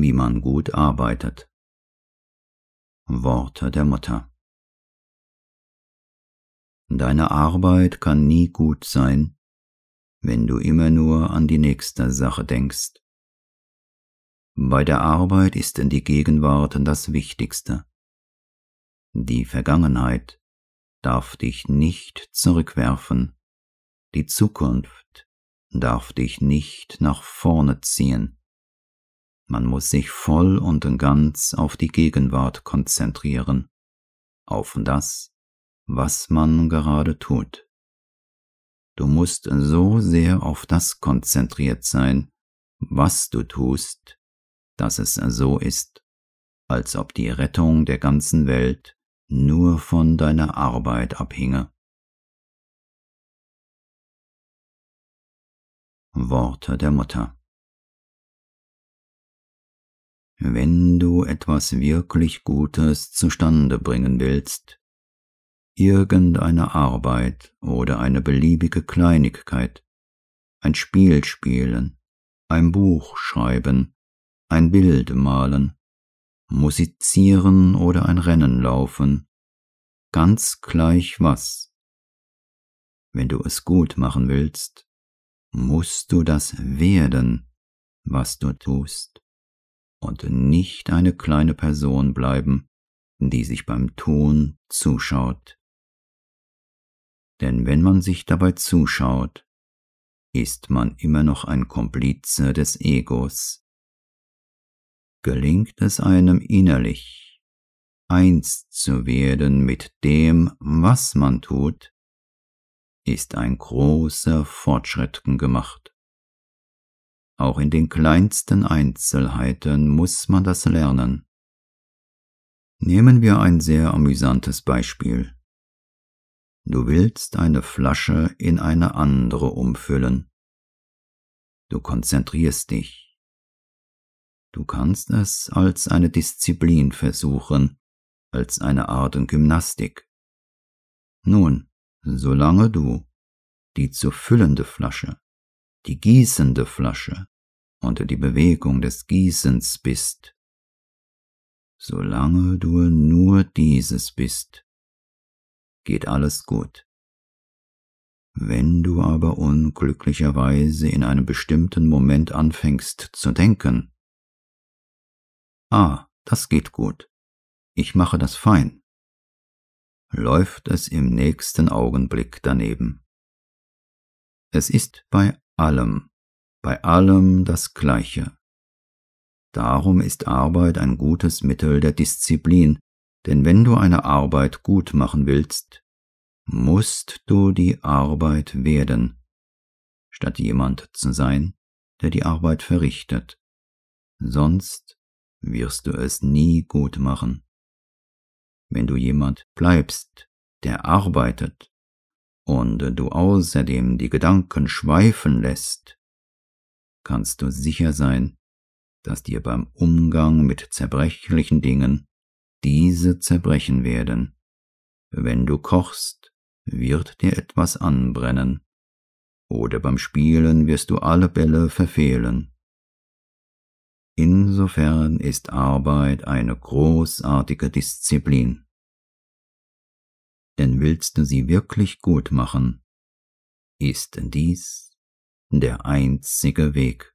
wie man gut arbeitet. Worte der Mutter Deine Arbeit kann nie gut sein, wenn du immer nur an die nächste Sache denkst. Bei der Arbeit ist denn die Gegenwart das Wichtigste. Die Vergangenheit darf dich nicht zurückwerfen, die Zukunft darf dich nicht nach vorne ziehen. Man muss sich voll und ganz auf die Gegenwart konzentrieren, auf das, was man gerade tut. Du musst so sehr auf das konzentriert sein, was du tust, dass es so ist, als ob die Rettung der ganzen Welt nur von deiner Arbeit abhinge. Worte der Mutter Wenn du etwas wirklich Gutes zustande bringen willst, irgendeine Arbeit oder eine beliebige Kleinigkeit, ein Spiel spielen, ein Buch schreiben, ein Bild malen, musizieren oder ein Rennen laufen, ganz gleich was. Wenn du es gut machen willst, musst du das werden, was du tust, und nicht eine kleine Person bleiben, die sich beim Tun zuschaut denn wenn man sich dabei zuschaut, ist man immer noch ein Komplize des Egos. Gelingt es einem innerlich, eins zu werden mit dem, was man tut, ist ein großer Fortschritt gemacht. Auch in den kleinsten Einzelheiten muss man das lernen. Nehmen wir ein sehr amüsantes Beispiel. Du willst eine Flasche in eine andere umfüllen. Du konzentrierst dich. Du kannst es als eine Disziplin versuchen, als eine Art Gymnastik. Nun, solange du die zu füllende Flasche, die gießende Flasche unter die Bewegung des Gießens bist, solange du nur dieses bist, geht alles gut. Wenn du aber unglücklicherweise in einem bestimmten Moment anfängst zu denken, ah, das geht gut, ich mache das fein, läuft es im nächsten Augenblick daneben. Es ist bei allem, bei allem das Gleiche. Darum ist Arbeit ein gutes Mittel der Disziplin, denn wenn du eine Arbeit gut machen willst, musst du die Arbeit werden, statt jemand zu sein, der die Arbeit verrichtet. Sonst wirst du es nie gut machen. Wenn du jemand bleibst, der arbeitet, und du außerdem die Gedanken schweifen lässt, kannst du sicher sein, dass dir beim Umgang mit zerbrechlichen Dingen diese zerbrechen werden. Wenn du kochst, wird dir etwas anbrennen, oder beim Spielen wirst du alle Bälle verfehlen. Insofern ist Arbeit eine großartige Disziplin. Denn willst du sie wirklich gut machen, ist dies der einzige Weg.